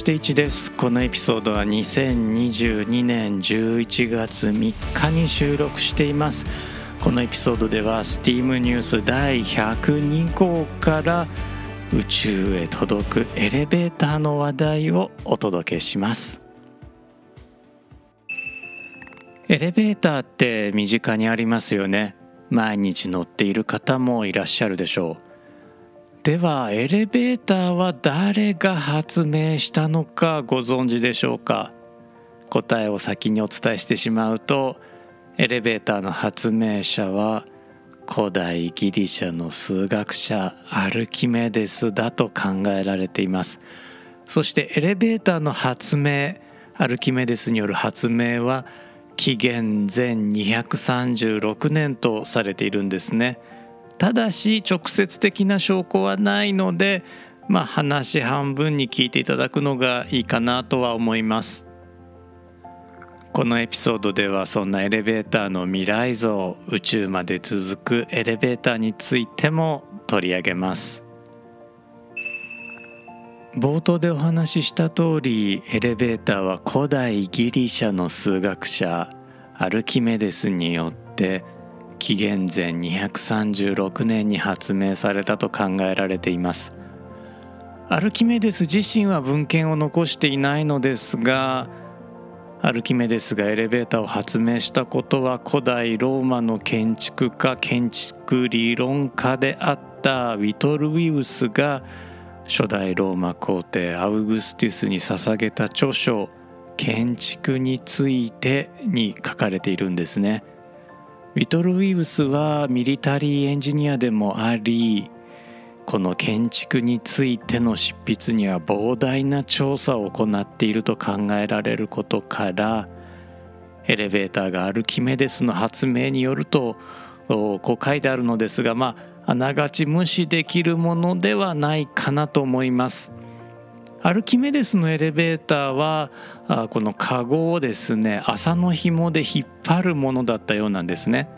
して1です。このエピソードは2022年11月3日に収録しています。このエピソードでは STEAM ニュース第102号から宇宙へ届くエレベーターの話題をお届けします。エレベーターって身近にありますよね。毎日乗っている方もいらっしゃるでしょう。ではエレベーターは誰が発明したのかご存知でしょうか？答えを先にお伝えしてしまうとエレベーターの発明者は古代ギリシャの数学者アルキメデスだと考えられています。そしてエレベーターの発明アルキメデスによる発明は紀元前236年とされているんですね。ただし直接的な証拠はないのでまあ話半分に聞いていただくのがいいかなとは思います。このエピソードではそんなエレベーターの未来像宇宙まで続くエレベーターについても取り上げます。冒頭でお話しした通りエレベーターは古代ギリシャの数学者アルキメデスによって紀元前236年に発明されたと考えられていますアルキメデス自身は文献を残していないのですがアルキメデスがエレベーターを発明したことは古代ローマの建築家建築理論家であったウィトルウィウスが初代ローマ皇帝アウグスティスに捧げた著書「建築について」に書かれているんですね。ウィトル・ウィウスはミリタリーエンジニアでもありこの建築についての執筆には膨大な調査を行っていると考えられることからエレベーターがアルキメデスの発明によるとこう書いてあるのですがまああながち無視できるものではないかなと思います。アルキメデスのエレベーターはこのカゴをですね麻の紐で引っ張るものだったようなんですね。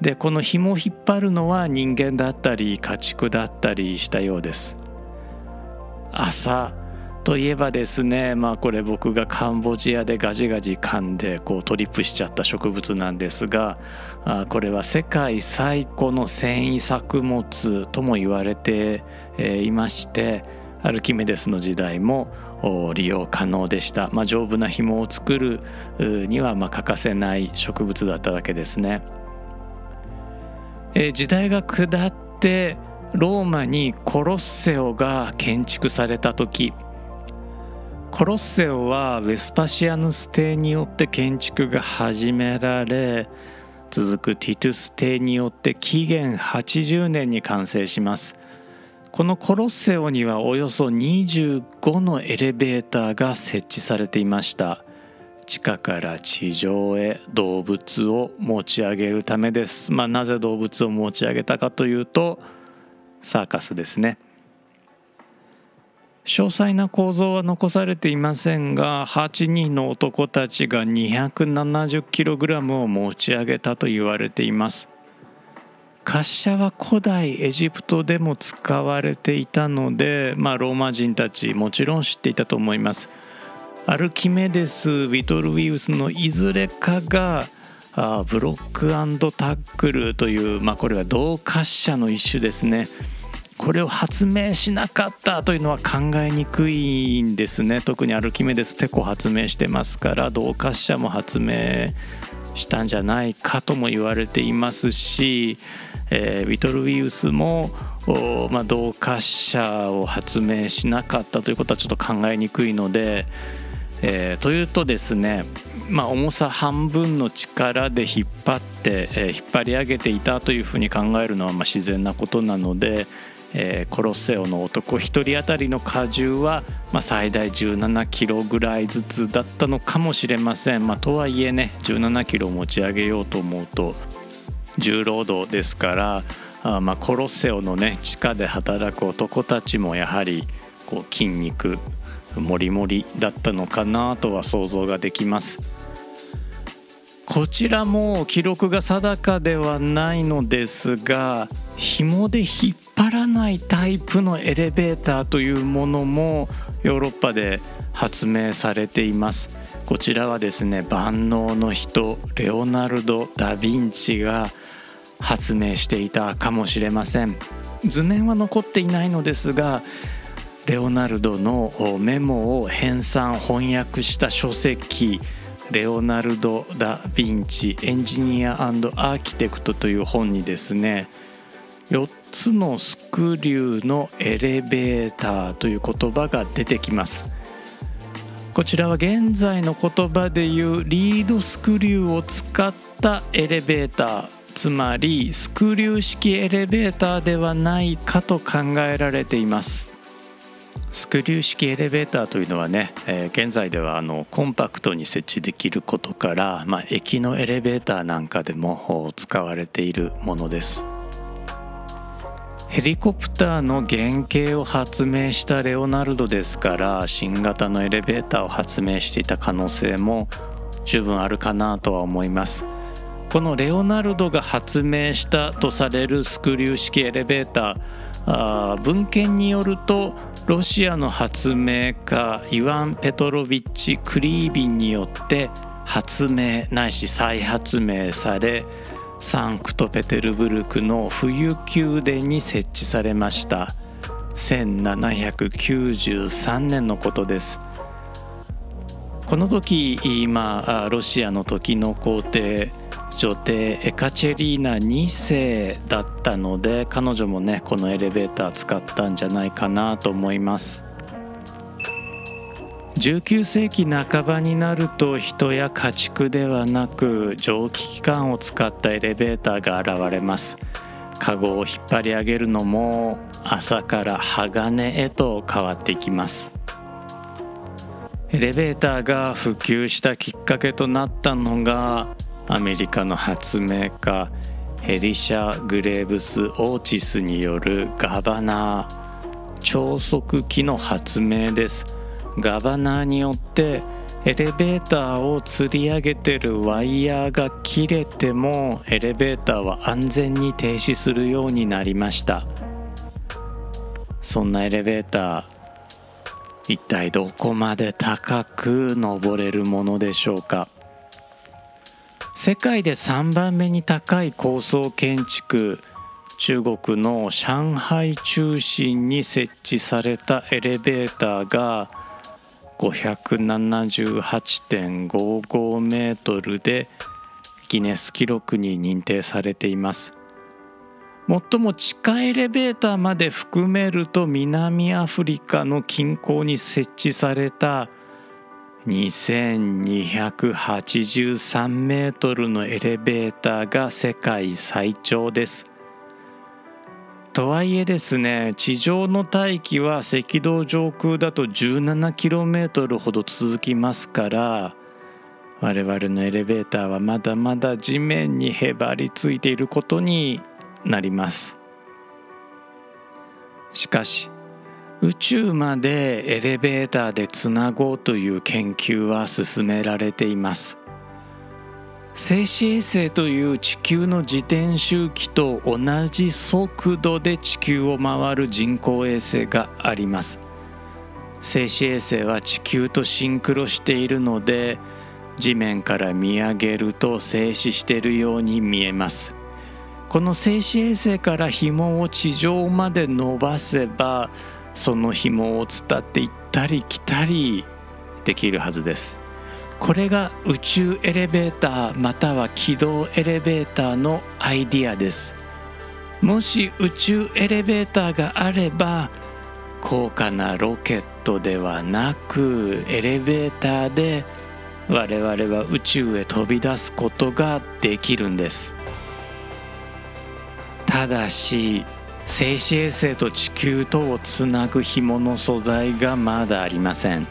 でこの紐を引っ張るのは人間だったり家畜だったりしたようです。麻といえばですねまあこれ僕がカンボジアでガジガジ噛んでこうトリップしちゃった植物なんですがあこれは世界最古の繊維作物とも言われていましてアルキメデスの時代も利用可能でした、まあ、丈夫な紐を作るにはま欠かせない植物だったわけですね。え時代が下ってローマにコロッセオが建築された時コロッセオはウェスパシアヌス帝によって建築が始められ続くティトゥス帝によって紀元80年に完成します。このコロッセオにはおよそ25のエレベーターが設置されていました。地下から地上へ動物を持ち上げるためです、まあ、なぜ動物を持ち上げたかというとサーカスですね。詳細な構造は残されていませんが8人の男たちが 270kg を持ち上げたと言われています。滑車は古代エジプトでも使われていたので、まあ、ローマ人たちもちろん知っていたと思います。アルキメデスウィトルウィウスのいずれかがあブロックタックルという、まあ、これは動滑車の一種ですね。これを発明しなかったというのは考えにくいんですね特にアルキメデステコ発明してますから動滑車も発明したんじゃないかとも言われていますしえー、ビトルウィウスもまあ、同滑車を発明しなかったということはちょっと考えにくいので、えー、というとですねまあ、重さ半分の力で引っ張って、えー、引っ張り上げていたというふうに考えるのはまあ自然なことなので、えー、コロッセオの男1人当たりの荷重は、まあ、最大17キロぐらいずつだったのかもしれません。まあ、とはいえね17キロ持ち上げようと思うと重労働ですからあまあコロッセオのね地下で働く男たちもやはりこう筋肉もりもりだったのかなとは想像ができます。こちらも記録が定かではないのですが紐で引っ張らないタイプのエレベーターというものもヨーロッパで発明されていますこちらはですね万能の人レオナルド・ダ・ヴィンチが発明していたかもしれません。図面は残っていないのですがレオナルドのメモを編纂翻訳した書籍レオナルド・ダ・ヴィンチエンジニアアーキテクトという本にですね4つのスクリューのエレベーターという言葉が出てきます。こちらは現在の言葉でいうリードスクリューを使ったエレベーター。つまりスクリュー式エレベーターではないかと考えられています。スクリュー式エレベーターというのはね、えー、現在ではあのコンパクトに設置できることから、まあ、駅のエレベーターなんかでも使われているものです。ヘリコプターの原型を発明したレオナルドですから新型のエレベーターを発明していた可能性も十分あるかなとは思います。このレオナルドが発明したとされるスクリュー式エレベーターあ文献によるとロシアの発明家イワン・ペトロビッチ・クリービンによって発明ないし再発明されサンクトペテルブルクの冬宮殿に設置されました。1793年のことです。この時今ロシアの時の皇帝女帝エカチェリーナ2世だったので彼女もねこのエレベーター使ったんじゃないかなと思います。19世紀半ばになると人や家畜ではなく蒸気機関を使ったエレベーターが現れます。カゴを引っ張り上げるのも朝から鋼へと変わっていきます。エレベーターが普及したきっかけとなったのがアメリカの発明家ヘリシャ・グレーブス・オーチスによるガバナー超速機の発明です。ガバナーによってエレベーターを吊り上げてるワイヤーが切れてもエレベーターは安全に停止するようになりました。そんなエレベーター一体どこまで高く登れるものでしょうか？世界で3番目に高い高層建築中国の上海中心に設置されたエレベーターが578.55メートルでギネス記録に認定されています。最も地下エレベーターまで含めると南アフリカの近郊に設置された2283メートルのエレベーターが世界最長です。とはいえですね地上の大気は赤道上空だと 17km ほど続きますから我々のエレベーターはまだまだ地面にへばりついていることになりますしかし宇宙までエレベーターでつなごうという研究は進められています。静止衛星という地球の自転周期と同じ速度で地球を回る人工衛星があります。静止衛星は地球とシンクロしているので地面から見上げると静止しているように見えます。この静止衛星から紐を地上まで伸ばせばその紐を伝って行ったり来たりできるはずです。これが宇宙エレベーターまたは軌道エレベーターのアイディアです。もし宇宙エレベーターがあれば高価なロケットではなくエレベーターで我々は宇宙へ飛び出すことができるんです。ただし静止衛星と地球とをつなぐ紐の素材がまだありません。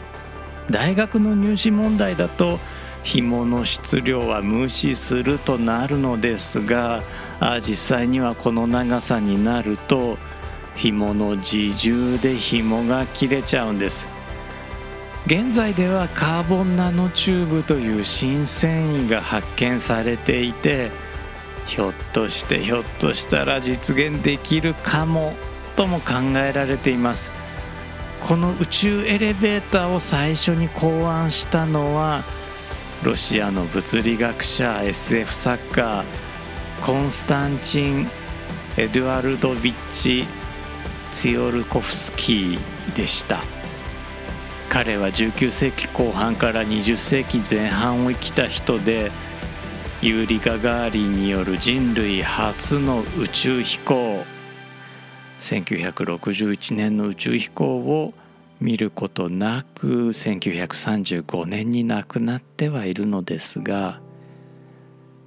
大学の入試問題だと紐の質量は無視するとなるのですが実際にはこの長さになると紐の自重で紐が切れちゃうんです。現在ではカーボンナノチューブという新繊維が発見されていてひょっとしてひょっとしたら実現できるかもとも考えられています。この宇宙エレベーターを最初に考案したのはロシアの物理学者 SF 作家コンスタンチン・エドワルドビッチ・ツヨルコフスキーでした。彼は19世紀後半から20世紀前半を生きた人でユーリ・ガガーリンによる人類初の宇宙飛行。1961年の宇宙飛行を見ることなく1935年に亡くなってはいるのですが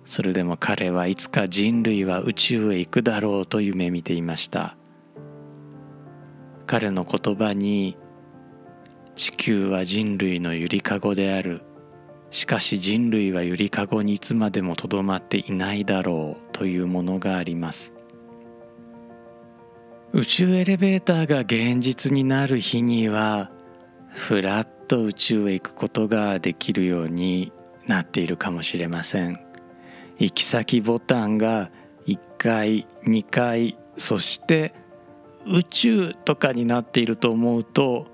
それでも彼はいつか人類は宇宙へ行くだろうと夢見ていました。彼の言葉に地球は人類のゆりかごである。しかし人類はゆりかごにいつまでもとどまっていないだろうというものがあります。宇宙エレベーターが現実になる日にはふらっと宇宙へ行くことができるようになっているかもしれません。行き先ボタンが1回2回そして宇宙とかになっていると思うと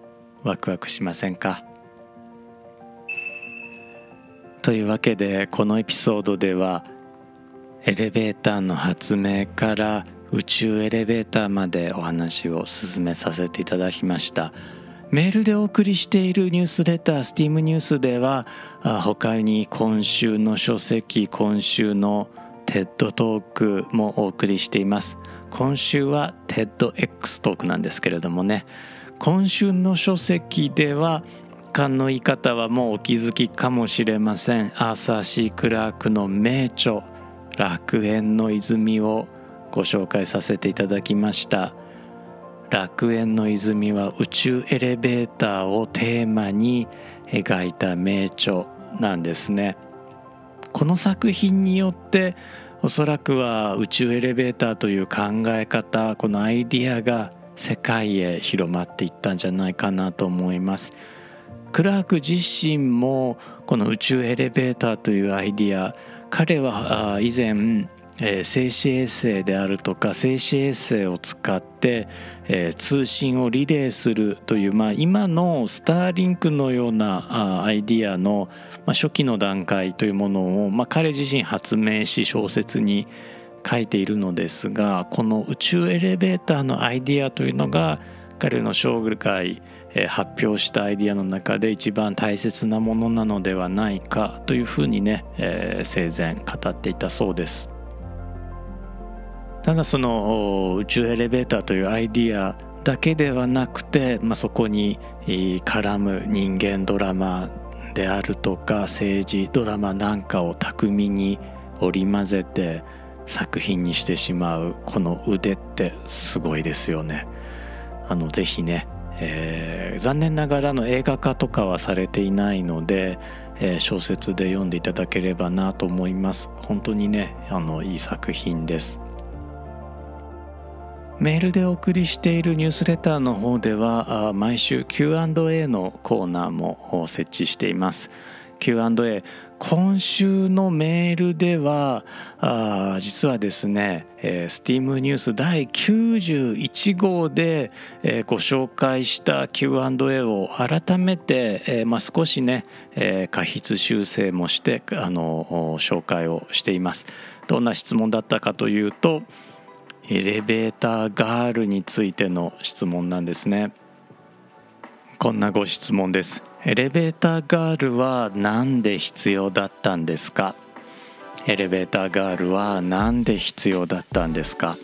ワクワクしませんか？というわけでこのエピソードではエレベーターの発明から宇宙エレベーターまでお話を進めさせていただきました。メールでお送りしているニュースレタースティームニュースでは他に今週の書籍今週のテッドトークもお送りしています。今週はテッド X トークなんですけれどもね。今週の書籍では勘のいい方はもうお気づきかもしれません。アーサー・シー・クラークの名著「楽園の泉」をご紹介させていただきました。楽園の泉は宇宙エレベーターをテーマに描いた名著なんですね。この作品によっておそらくは宇宙エレベーターという考え方このアイディアが世界へ広まっていったんじゃないかなと思います。クラーク自身もこの宇宙エレベーターというアイディア彼は以前えー、静止衛星であるとか静止衛星を使って、え、通信をリレーするという、まあ、今のスターリンクのようなあアイディアの、ま、初期の段階というものを、まあ、彼自身発明し小説に書いているのですがこの宇宙エレベーターのアイディアというのが彼の生涯発表したアイディアの中で一番大切なものなのではないかというふうにね、え、生前語っていたそうです。ただその宇宙エレベーターというアイディアだけではなくて、まあ、そこに絡む人間ドラマであるとか政治ドラマなんかを巧みに織り交ぜて作品にしてしまうこの腕ってすごいですよね。あのぜひね、えー、残念ながらの映画化とかはされていないので、えー、小説で読んでいただければなと思います。本当にねあのいい作品です。メールでお送りしているニュースレターの方では毎週 Q&A のコーナーも設置しています Q&A 今週のメールではあ実はですね、えー、STEAM ニュース第91号で、えー、ご紹介した Q&A を改めて、えーまあ、少しね、えー、過筆修正もしてあの紹介をしています。どんな質問だったかというとエレベーターガールについての質問なんですね。こんなご質問です。エレベーターガールは何で必要だったんですか？エレベーターガールは何で必要だったんですか？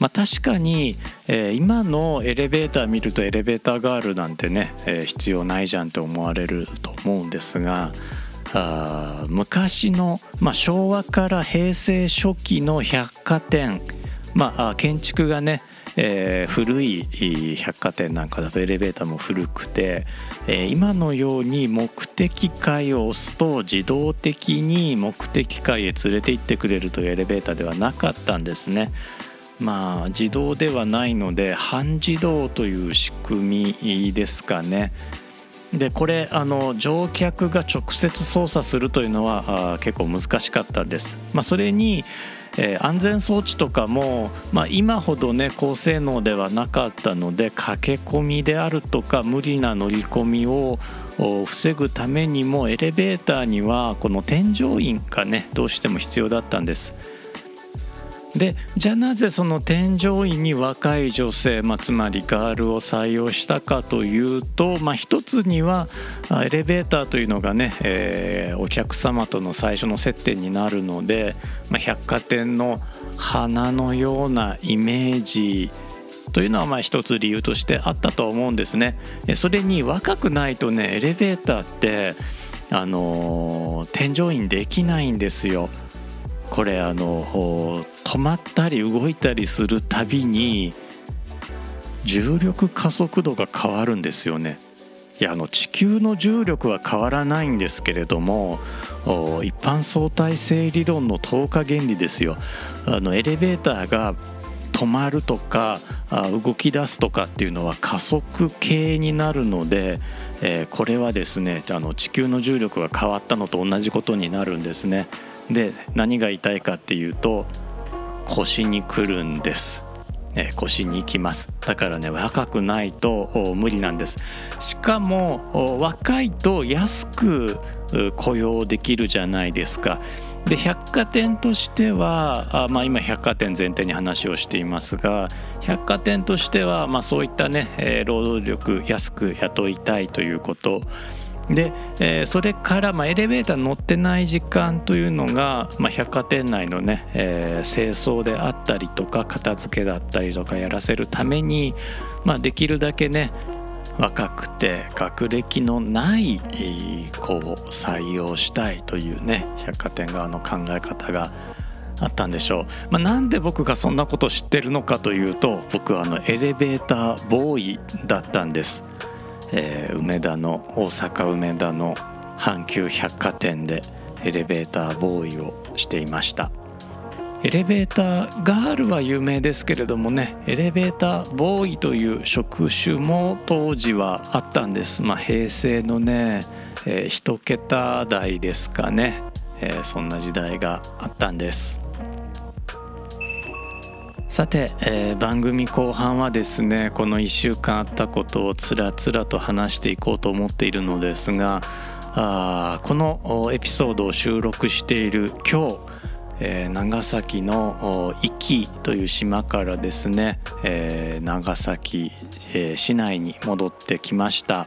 まあ、確かに、えー、今のエレベーター見るとエレベーターガールなんてね、えー、必要ないじゃんって思われると思うんですがあ昔の、まあ、昭和から平成初期の百貨店、まあ、建築がねえー、古い百貨店なんかだとエレベーターも古くて、えー、今のように目的階を押すと自動的に目的階へ連れて行ってくれるというエレベーターではなかったんですね。まあ自動ではないので半自動という仕組みですかね。でこれあの乗客が直接操作するというのは結構難しかったです。まあ、それに、えー、安全装置とかも、まあ、今ほどね高性能ではなかったので駆け込みであるとか無理な乗り込みを防ぐためにもエレベーターにはこの添乗員がねどうしても必要だったんです。でじゃあなぜその添乗員に若い女性、まあ、つまりガールを採用したかというと、まあ、一つにはエレベーターというのがね、えー、お客様との最初の接点になるので、まあ、百貨店の花のようなイメージというのはまあ一つ理由としてあったと思うんですね。それに若くないとねエレベーターってあの添乗員できないんですよ。これあの止まったり動いたりするたびに重力加速度が変わるんですよね。いやあの地球の重力は変わらないんですけれども一般相対性理論の透過原理ですよあのエレベーターが止まるとか動き出すとかっていうのは加速系になるので、えー、これはですねあの地球の重力が変わったのと同じことになるんですね。で何が言いたいかっていうと腰に来るんです。え腰にきます。だからね若くないと無理なんです。しかも若いと安く雇用できるじゃないですか。で百貨店としてはあ、まあ、今百貨店前提に話をしていますが百貨店としては、まあ、そういったね、えー、労働力安く雇いたいということ。で、えー、それから、まあ、エレベーター乗ってない時間というのが、まあ、百貨店内のね、えー、清掃であったりとか片付けだったりとかやらせるために、まあ、できるだけね若くて学歴のない子を採用したいというね百貨店側の考え方があったんでしょう、まあ、なんで僕がそんなこと知ってるのかというと僕はあのエレベーターボーイだったんです。えー、梅田の大阪梅田の阪急百貨店でエレベーターボーイをしていました。エレベーターガールは有名ですけれどもねエレベーターボーイという職種も当時はあったんです。まあ平成のね、えー、一桁台ですかね、えー、そんな時代があったんです。さて、えー、番組後半はですねこの1週間あったことをつらつらと話していこうと思っているのですがあこのエピソードを収録している今日えー、長崎の壱岐という島からですね、えー、長崎、え、市内に戻ってきました。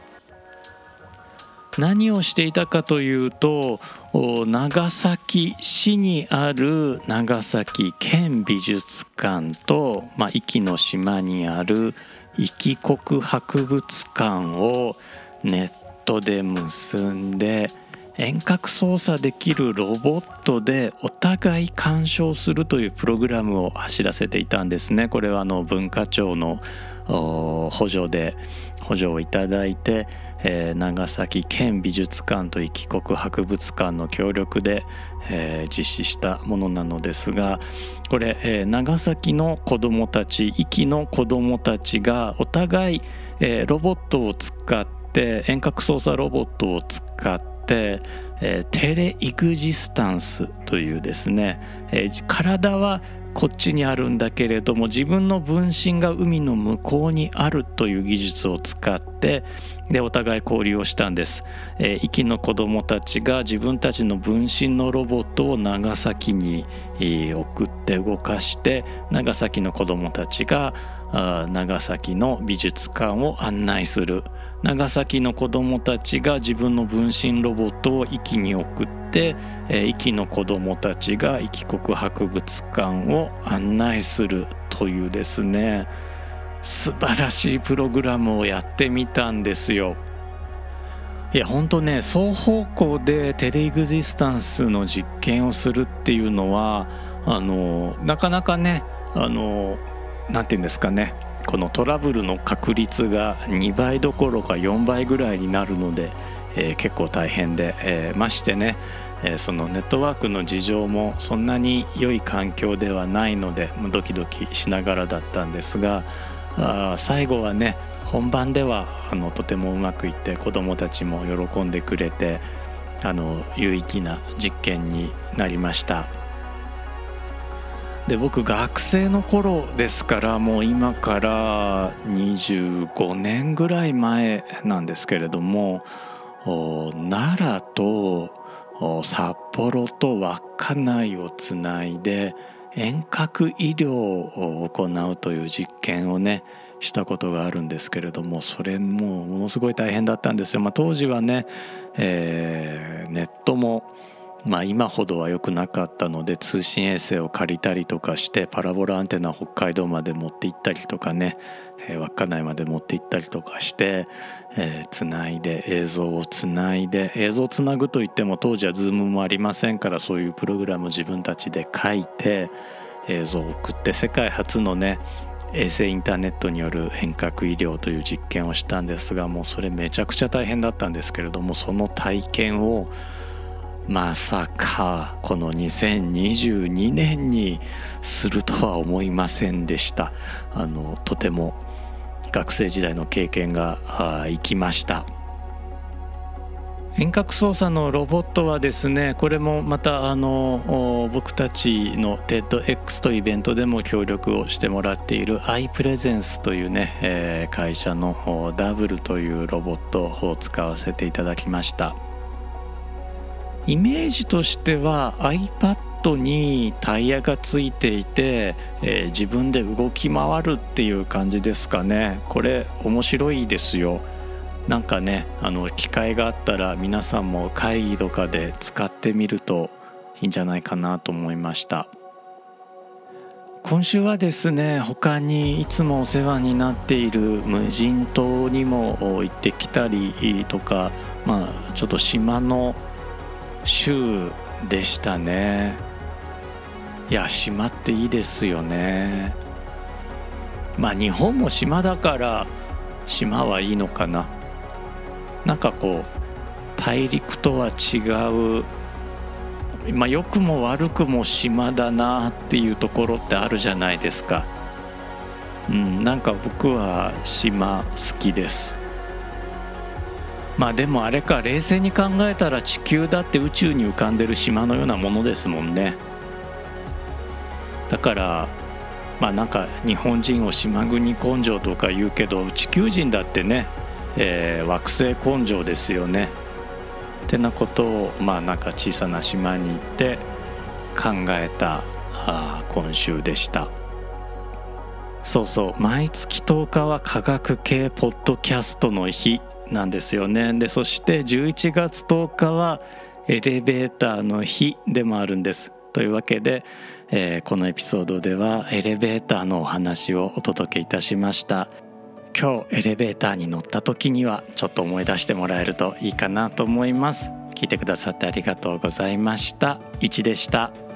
何をしていたかというと長崎市にある長崎県美術館と、まあ、壱岐の島にある壱岐国博物館をネットで結んで遠隔操作できるロボットでお互い鑑賞するというプログラムを走らせていたんですね。これはあの文化庁の補助で補助をいただいてえー、長崎県美術館と壱岐国博物館の協力で、えー、実施したものなのですがこれ、えー、長崎の子どもたち壱岐の子どもたちがお互い、え、ロボットを使って遠隔操作ロボットを使って、えー、テレイグジスタンスというですね、えー、体はこっちにあるんだけれども自分の分身が海の向こうにあるという技術を使ってでお互い交流をしたんです、えー、息の子供たちが自分たちの分身のロボットを長崎に、送って動かして長崎の子供たちが長崎の美術館を案内する。長崎の子供たちが自分の分身ロボットを息に送ってえ息の子供たちが壱岐国博物館を案内するというですね素晴らしいプログラムをやってみたんですよ。いや本当ね双方向でテレエグジスタンスの実験をするっていうのはあのなかなかねあのなんて言うんですかねこのトラブルの確率が2倍どころか4倍ぐらいになるので、えー、結構大変で、えー、ましてね、えー、そのネットワークの事情もそんなに良い環境ではないのでドキドキしながらだったんですがあ最後はね本番ではあのとてもうまくいって子どもたちも喜んでくれてあの有意義な実験になりました。で僕学生の頃ですからもう今から25年ぐらい前なんですけれども奈良と札幌と稚内をつないで遠隔医療を行うという実験をねしたことがあるんですけれどもそれもものすごい大変だったんですよ。まあ、当時はね、えー、ネットもまあ、今ほどは良くなかったので通信衛星を借りたりとかしてパラボラアンテナ北海道まで持って行ったりとかね、え、稚内まで持って行ったりとかして、えー、つないで映像をつないで映像をつなぐといっても当時はズームもありませんからそういうプログラムを自分たちで書いて映像を送って世界初のね衛星インターネットによる遠隔医療という実験をしたんですがもうそれめちゃくちゃ大変だったんですけれどもその体験をまさかこの2022年にするとは思いませんでした。あのとても学生時代の経験が生きました。遠隔操作のロボットはですねこれもまたあの僕たちの TEDx とイベントでも協力をしてもらっている iPresence というね、えー、会社のダブルというロボットを使わせていただきました。イメージとしては iPad にタイヤがついていて、えー、自分で動き回るっていう感じですかね。これ面白いですよ。なんかねあの機会があったら皆さんも会議とかで使ってみるといいんじゃないかなと思いました。今週はですね他にいつもお世話になっている無人島にも行ってきたりとかまあちょっと島の週でしたね。いや島っていいですよね。まあ日本も島だから島はいいのかな。なんかこう大陸とは違うまあ良くも悪くも島だなっていうところってあるじゃないですか。うんなんか僕は島好きです。まあでもあれか冷静に考えたら地球だって宇宙に浮かんでる島のようなものですもんね。だからまあなんか日本人を島国根性とか言うけど地球人だってねえー、惑星根性ですよね。ってなことをまあなんか小さな島に行って考えたあ今週でした。そうそう毎月10日は科学系ポッドキャストの日。なんですよね。でそして11月10日はエレベーターの日でもあるんです。というわけで、えー、このエピソードではエレベーターのお話をお届けいたしました。今日エレベーターに乗った時にはちょっと思い出してもらえるといいかなと思います。聞いてくださってありがとうございました。1でした「